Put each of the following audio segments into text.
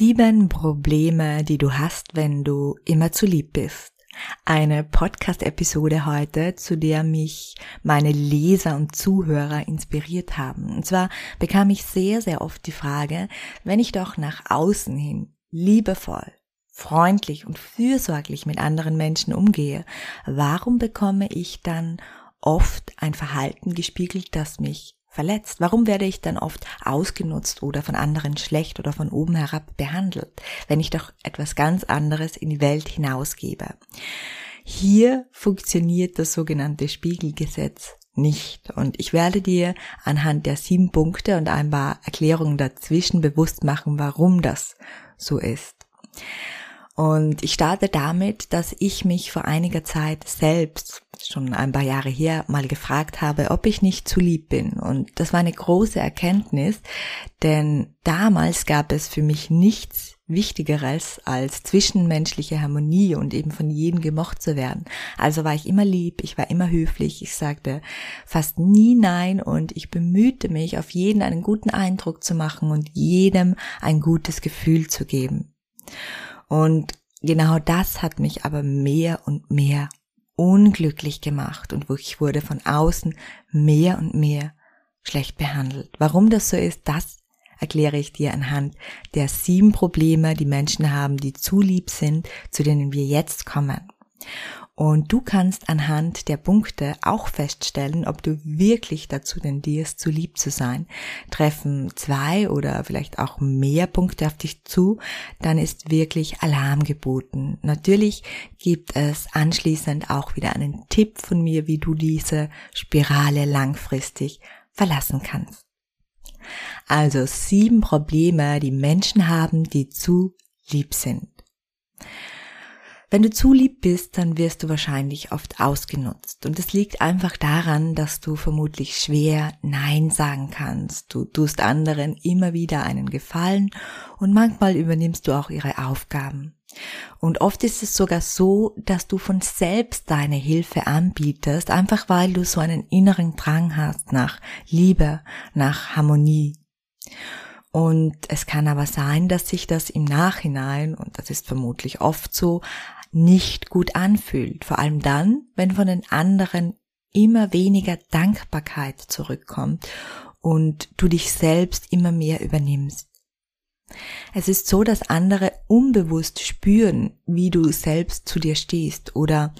Sieben Probleme, die du hast, wenn du immer zu lieb bist. Eine Podcast-Episode heute, zu der mich meine Leser und Zuhörer inspiriert haben. Und zwar bekam ich sehr, sehr oft die Frage, wenn ich doch nach außen hin liebevoll, freundlich und fürsorglich mit anderen Menschen umgehe, warum bekomme ich dann oft ein Verhalten gespiegelt, das mich verletzt? Warum werde ich dann oft ausgenutzt oder von anderen schlecht oder von oben herab behandelt, wenn ich doch etwas ganz anderes in die Welt hinausgebe? Hier funktioniert das sogenannte Spiegelgesetz nicht. Und ich werde dir anhand der sieben Punkte und ein paar Erklärungen dazwischen bewusst machen, warum das so ist. Und ich starte damit, dass ich mich vor einiger Zeit selbst, schon ein paar Jahre her, mal gefragt habe, ob ich nicht zu lieb bin. Und das war eine große Erkenntnis, denn damals gab es für mich nichts Wichtigeres als zwischenmenschliche Harmonie und eben von jedem gemocht zu werden. Also war ich immer lieb, ich war immer höflich, ich sagte fast nie Nein und ich bemühte mich, auf jeden einen guten Eindruck zu machen und jedem ein gutes Gefühl zu geben. Und genau das hat mich aber mehr und mehr unglücklich gemacht und ich wurde von außen mehr und mehr schlecht behandelt. Warum das so ist, das erkläre ich dir anhand der sieben Probleme, die Menschen haben, die zu lieb sind, zu denen wir jetzt kommen. Und du kannst anhand der Punkte auch feststellen, ob du wirklich dazu tendierst, zu lieb zu sein. Treffen zwei oder vielleicht auch mehr Punkte auf dich zu, dann ist wirklich Alarm geboten. Natürlich gibt es anschließend auch wieder einen Tipp von mir, wie du diese Spirale langfristig verlassen kannst. Also sieben Probleme, die Menschen haben, die zu lieb sind. Wenn du zu lieb bist, dann wirst du wahrscheinlich oft ausgenutzt. Und es liegt einfach daran, dass du vermutlich schwer Nein sagen kannst. Du tust anderen immer wieder einen Gefallen und manchmal übernimmst du auch ihre Aufgaben. Und oft ist es sogar so, dass du von selbst deine Hilfe anbietest, einfach weil du so einen inneren Drang hast nach Liebe, nach Harmonie. Und es kann aber sein, dass sich das im Nachhinein, und das ist vermutlich oft so, nicht gut anfühlt. Vor allem dann, wenn von den anderen immer weniger Dankbarkeit zurückkommt und du dich selbst immer mehr übernimmst. Es ist so, dass andere unbewusst spüren, wie du selbst zu dir stehst oder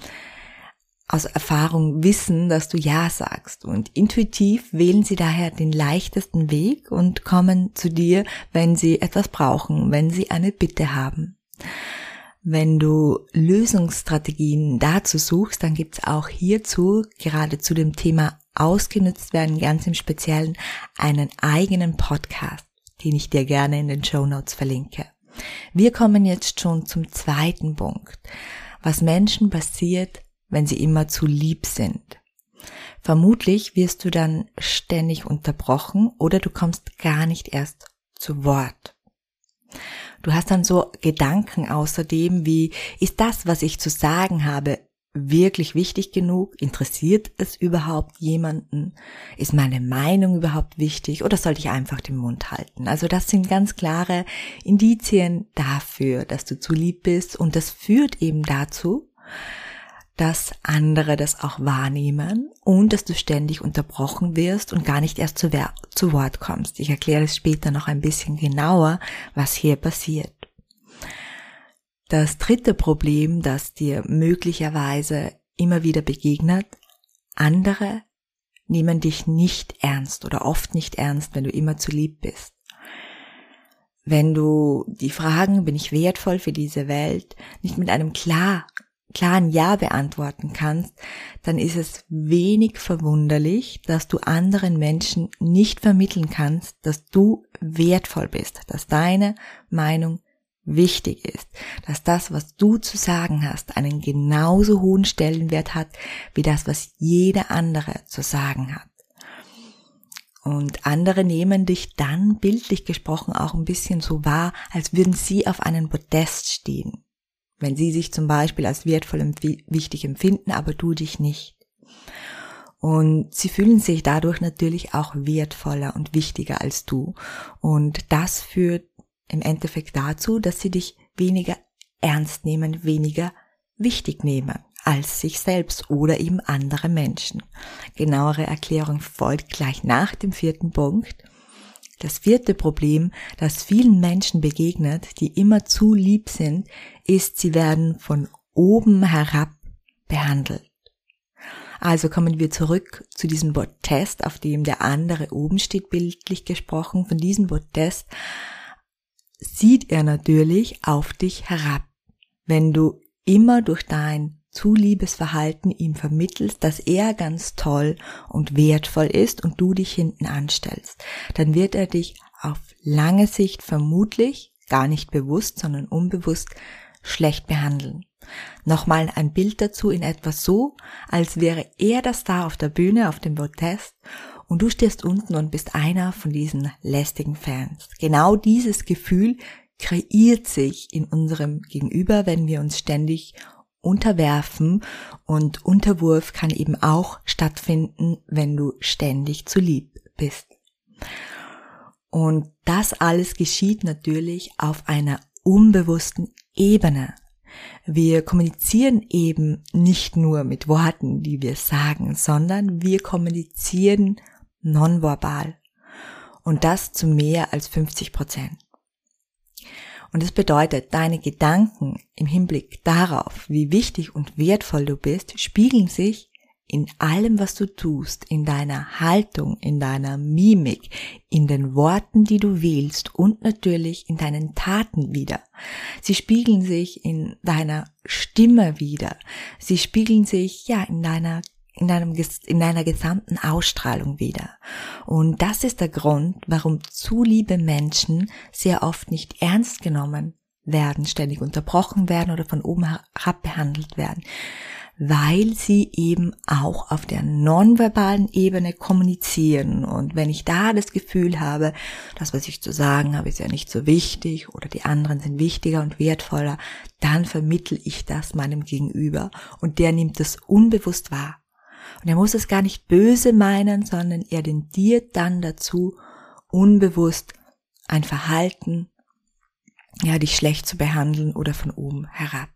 aus Erfahrung wissen, dass du Ja sagst und intuitiv wählen sie daher den leichtesten Weg und kommen zu dir, wenn sie etwas brauchen, wenn sie eine Bitte haben. Wenn du Lösungsstrategien dazu suchst, dann gibt's auch hierzu, gerade zu dem Thema ausgenutzt werden, ganz im Speziellen, einen eigenen Podcast, den ich dir gerne in den Show Notes verlinke. Wir kommen jetzt schon zum zweiten Punkt. Was Menschen passiert, wenn sie immer zu lieb sind. Vermutlich wirst du dann ständig unterbrochen oder du kommst gar nicht erst zu Wort. Du hast dann so Gedanken außerdem wie, ist das, was ich zu sagen habe, wirklich wichtig genug? Interessiert es überhaupt jemanden? Ist meine Meinung überhaupt wichtig oder sollte ich einfach den Mund halten? Also das sind ganz klare Indizien dafür, dass du zu lieb bist und das führt eben dazu, dass andere das auch wahrnehmen und dass du ständig unterbrochen wirst und gar nicht erst zu, zu Wort kommst. Ich erkläre es später noch ein bisschen genauer, was hier passiert. Das dritte Problem, das dir möglicherweise immer wieder begegnet, andere nehmen dich nicht ernst oder oft nicht ernst, wenn du immer zu lieb bist. Wenn du die Fragen, bin ich wertvoll für diese Welt, nicht mit einem klar klaren Ja beantworten kannst, dann ist es wenig verwunderlich, dass du anderen Menschen nicht vermitteln kannst, dass du wertvoll bist, dass deine Meinung wichtig ist, dass das, was du zu sagen hast, einen genauso hohen Stellenwert hat, wie das, was jeder andere zu sagen hat. Und andere nehmen dich dann, bildlich gesprochen, auch ein bisschen so wahr, als würden sie auf einem Podest stehen. Wenn sie sich zum Beispiel als wertvoll und wichtig empfinden, aber du dich nicht. Und sie fühlen sich dadurch natürlich auch wertvoller und wichtiger als du. Und das führt im Endeffekt dazu, dass sie dich weniger ernst nehmen, weniger wichtig nehmen als sich selbst oder eben andere Menschen. Genauere Erklärung folgt gleich nach dem vierten Punkt. Das vierte Problem, das vielen Menschen begegnet, die immer zu lieb sind, ist, sie werden von oben herab behandelt. Also kommen wir zurück zu diesem Protest, auf dem der andere oben steht, bildlich gesprochen. Von diesem Protest sieht er natürlich auf dich herab. Wenn du immer durch dein zuliebes Verhalten ihm vermittelst, dass er ganz toll und wertvoll ist und du dich hinten anstellst, dann wird er dich auf lange Sicht vermutlich, gar nicht bewusst, sondern unbewusst, schlecht behandeln. Nochmal ein Bild dazu in etwas so, als wäre er das da auf der Bühne, auf dem Protest und du stehst unten und bist einer von diesen lästigen Fans. Genau dieses Gefühl kreiert sich in unserem Gegenüber, wenn wir uns ständig unterwerfen und Unterwurf kann eben auch stattfinden, wenn du ständig zu lieb bist. Und das alles geschieht natürlich auf einer unbewussten Ebene. Wir kommunizieren eben nicht nur mit Worten, die wir sagen, sondern wir kommunizieren nonverbal. Und das zu mehr als 50 Prozent. Und es bedeutet, deine Gedanken im Hinblick darauf, wie wichtig und wertvoll du bist, spiegeln sich in allem, was du tust, in deiner Haltung, in deiner Mimik, in den Worten, die du wählst und natürlich in deinen Taten wieder. Sie spiegeln sich in deiner Stimme wieder. Sie spiegeln sich, ja, in deiner in deinem, in deiner gesamten Ausstrahlung wieder. Und das ist der Grund, warum zu liebe Menschen sehr oft nicht ernst genommen werden, ständig unterbrochen werden oder von oben herab behandelt werden weil sie eben auch auf der nonverbalen Ebene kommunizieren. Und wenn ich da das Gefühl habe, das, was ich zu sagen habe, ist ja nicht so wichtig oder die anderen sind wichtiger und wertvoller, dann vermittel ich das meinem Gegenüber und der nimmt das unbewusst wahr. Und er muss es gar nicht böse meinen, sondern er tendiert dann dazu, unbewusst ein Verhalten, ja, dich schlecht zu behandeln oder von oben herab.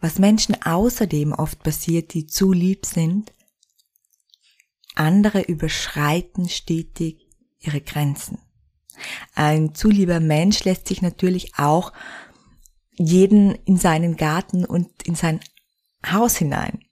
Was Menschen außerdem oft passiert, die zu lieb sind, andere überschreiten stetig ihre Grenzen. Ein zu lieber Mensch lässt sich natürlich auch jeden in seinen Garten und in sein Haus hinein.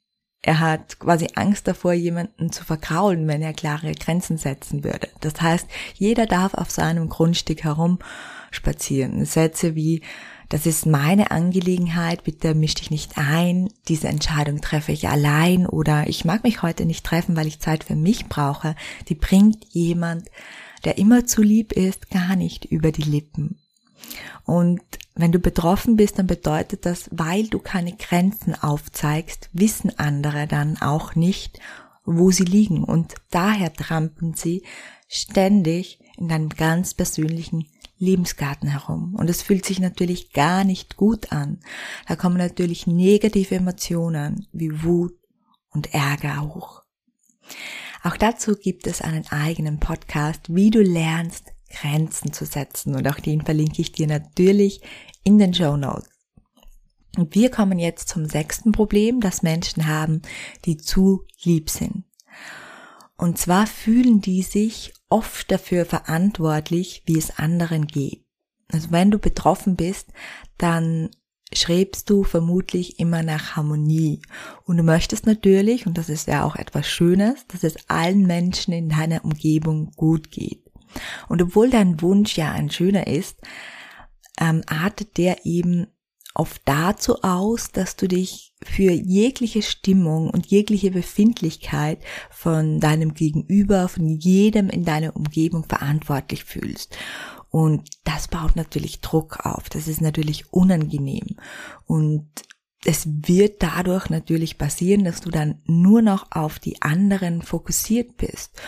Er hat quasi Angst davor, jemanden zu verkraulen, wenn er klare Grenzen setzen würde. Das heißt, jeder darf auf seinem Grundstück herumspazieren. Sätze wie, das ist meine Angelegenheit, bitte misch dich nicht ein, diese Entscheidung treffe ich allein oder ich mag mich heute nicht treffen, weil ich Zeit für mich brauche, die bringt jemand, der immer zu lieb ist, gar nicht über die Lippen. Und wenn du betroffen bist, dann bedeutet das, weil du keine Grenzen aufzeigst, wissen andere dann auch nicht, wo sie liegen. Und daher trampeln sie ständig in deinem ganz persönlichen Lebensgarten herum. Und es fühlt sich natürlich gar nicht gut an. Da kommen natürlich negative Emotionen wie Wut und Ärger hoch. Auch dazu gibt es einen eigenen Podcast, wie du lernst, Grenzen zu setzen. Und auch den verlinke ich dir natürlich in den Show Notes. Und wir kommen jetzt zum sechsten Problem, das Menschen haben, die zu lieb sind. Und zwar fühlen die sich oft dafür verantwortlich, wie es anderen geht. Also wenn du betroffen bist, dann schrebst du vermutlich immer nach Harmonie. Und du möchtest natürlich, und das ist ja auch etwas Schönes, dass es allen Menschen in deiner Umgebung gut geht. Und obwohl dein Wunsch ja ein schöner ist, ähm, artet der eben oft dazu aus, dass du dich für jegliche Stimmung und jegliche Befindlichkeit von deinem Gegenüber, von jedem in deiner Umgebung verantwortlich fühlst. Und das baut natürlich Druck auf. Das ist natürlich unangenehm. Und es wird dadurch natürlich passieren, dass du dann nur noch auf die anderen fokussiert bist.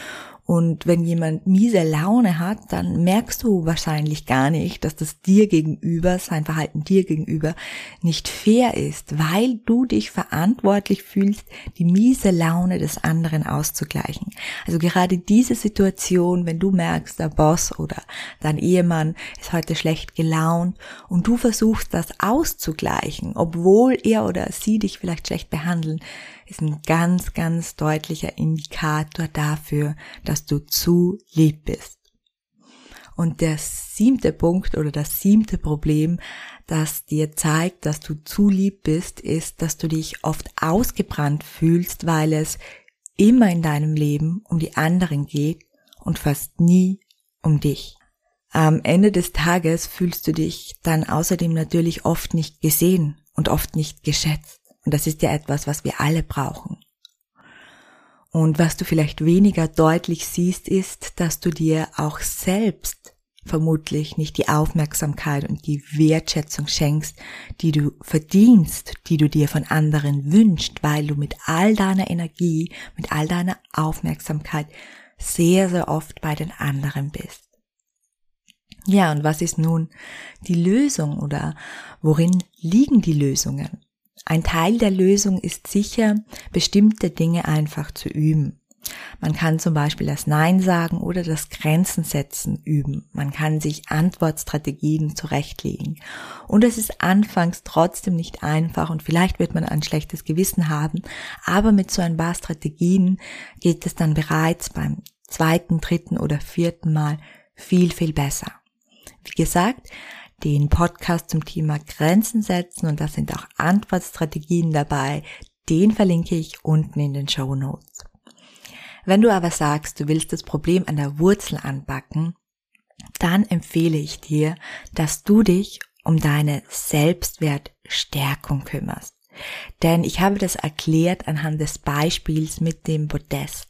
Und wenn jemand miese Laune hat, dann merkst du wahrscheinlich gar nicht, dass das dir gegenüber, sein Verhalten dir gegenüber nicht fair ist, weil du dich verantwortlich fühlst, die miese Laune des anderen auszugleichen. Also gerade diese Situation, wenn du merkst, der Boss oder dein Ehemann ist heute schlecht gelaunt und du versuchst das auszugleichen, obwohl er oder sie dich vielleicht schlecht behandeln, ist ein ganz, ganz deutlicher Indikator dafür, dass du zu lieb bist. Und der siebte Punkt oder das siebte Problem, das dir zeigt, dass du zu lieb bist, ist, dass du dich oft ausgebrannt fühlst, weil es immer in deinem Leben um die anderen geht und fast nie um dich. Am Ende des Tages fühlst du dich dann außerdem natürlich oft nicht gesehen und oft nicht geschätzt. Und das ist ja etwas, was wir alle brauchen. Und was du vielleicht weniger deutlich siehst, ist, dass du dir auch selbst vermutlich nicht die Aufmerksamkeit und die Wertschätzung schenkst, die du verdienst, die du dir von anderen wünschst, weil du mit all deiner Energie, mit all deiner Aufmerksamkeit sehr, sehr oft bei den anderen bist. Ja, und was ist nun die Lösung oder worin liegen die Lösungen? Ein Teil der Lösung ist sicher, bestimmte Dinge einfach zu üben. Man kann zum Beispiel das Nein sagen oder das Grenzen setzen üben. Man kann sich Antwortstrategien zurechtlegen. Und es ist anfangs trotzdem nicht einfach und vielleicht wird man ein schlechtes Gewissen haben, aber mit so ein paar Strategien geht es dann bereits beim zweiten, dritten oder vierten Mal viel, viel besser. Wie gesagt, den Podcast zum Thema Grenzen setzen und da sind auch Antwortstrategien dabei. Den verlinke ich unten in den Show Notes. Wenn du aber sagst, du willst das Problem an der Wurzel anbacken, dann empfehle ich dir, dass du dich um deine Selbstwertstärkung kümmerst. Denn ich habe das erklärt anhand des Beispiels mit dem Podest.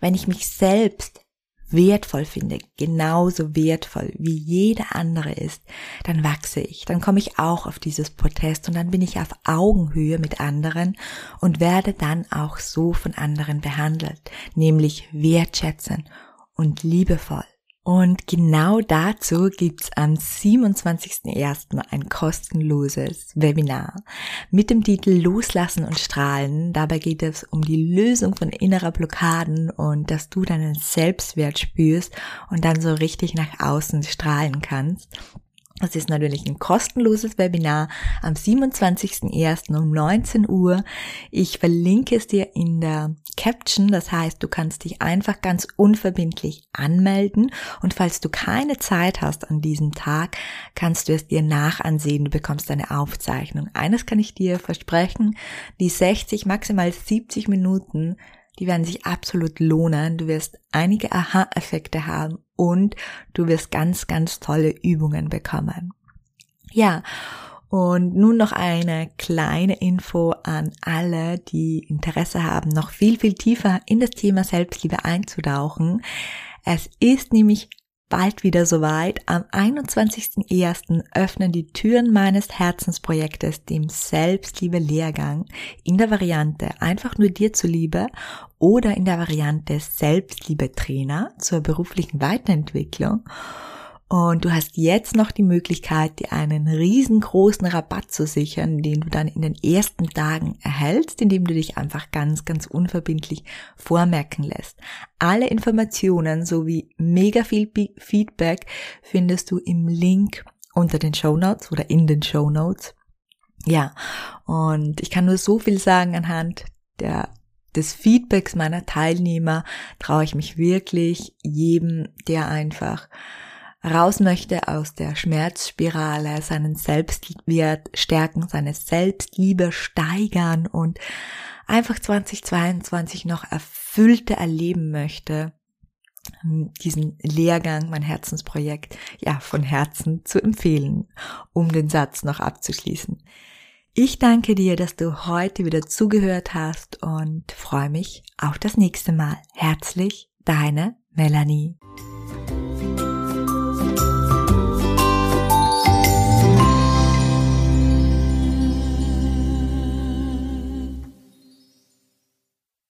Wenn ich mich selbst wertvoll finde, genauso wertvoll wie jeder andere ist, dann wachse ich, dann komme ich auch auf dieses Protest und dann bin ich auf Augenhöhe mit anderen und werde dann auch so von anderen behandelt, nämlich wertschätzend und liebevoll. Und genau dazu gibt's am 27.01. ein kostenloses Webinar mit dem Titel Loslassen und Strahlen. Dabei geht es um die Lösung von innerer Blockaden und dass du deinen Selbstwert spürst und dann so richtig nach außen strahlen kannst. Das ist natürlich ein kostenloses Webinar am 27.01. um 19 Uhr. Ich verlinke es dir in der Caption. Das heißt, du kannst dich einfach ganz unverbindlich anmelden. Und falls du keine Zeit hast an diesem Tag, kannst du es dir nachansehen. Du bekommst eine Aufzeichnung. Eines kann ich dir versprechen. Die 60, maximal 70 Minuten die werden sich absolut lohnen. Du wirst einige Aha-Effekte haben und du wirst ganz, ganz tolle Übungen bekommen. Ja, und nun noch eine kleine Info an alle, die Interesse haben, noch viel, viel tiefer in das Thema Selbstliebe einzutauchen. Es ist nämlich bald wieder soweit. Am 21.01. öffnen die Türen meines Herzensprojektes, dem Selbstliebe-Lehrgang, in der Variante einfach nur dir zuliebe oder in der Variante Selbstliebe-Trainer zur beruflichen Weiterentwicklung. Und du hast jetzt noch die Möglichkeit, dir einen riesengroßen Rabatt zu sichern, den du dann in den ersten Tagen erhältst, indem du dich einfach ganz, ganz unverbindlich vormerken lässt. Alle Informationen sowie mega viel Feedback findest du im Link unter den Show Notes oder in den Show Notes. Ja, und ich kann nur so viel sagen anhand der des Feedbacks meiner Teilnehmer traue ich mich wirklich jedem, der einfach raus möchte aus der Schmerzspirale, seinen Selbstwert stärken, seine Selbstliebe steigern und einfach 2022 noch erfüllte erleben möchte, diesen Lehrgang, mein Herzensprojekt, ja, von Herzen zu empfehlen, um den Satz noch abzuschließen. Ich danke dir, dass du heute wieder zugehört hast und freue mich auf das nächste Mal. Herzlich, deine Melanie.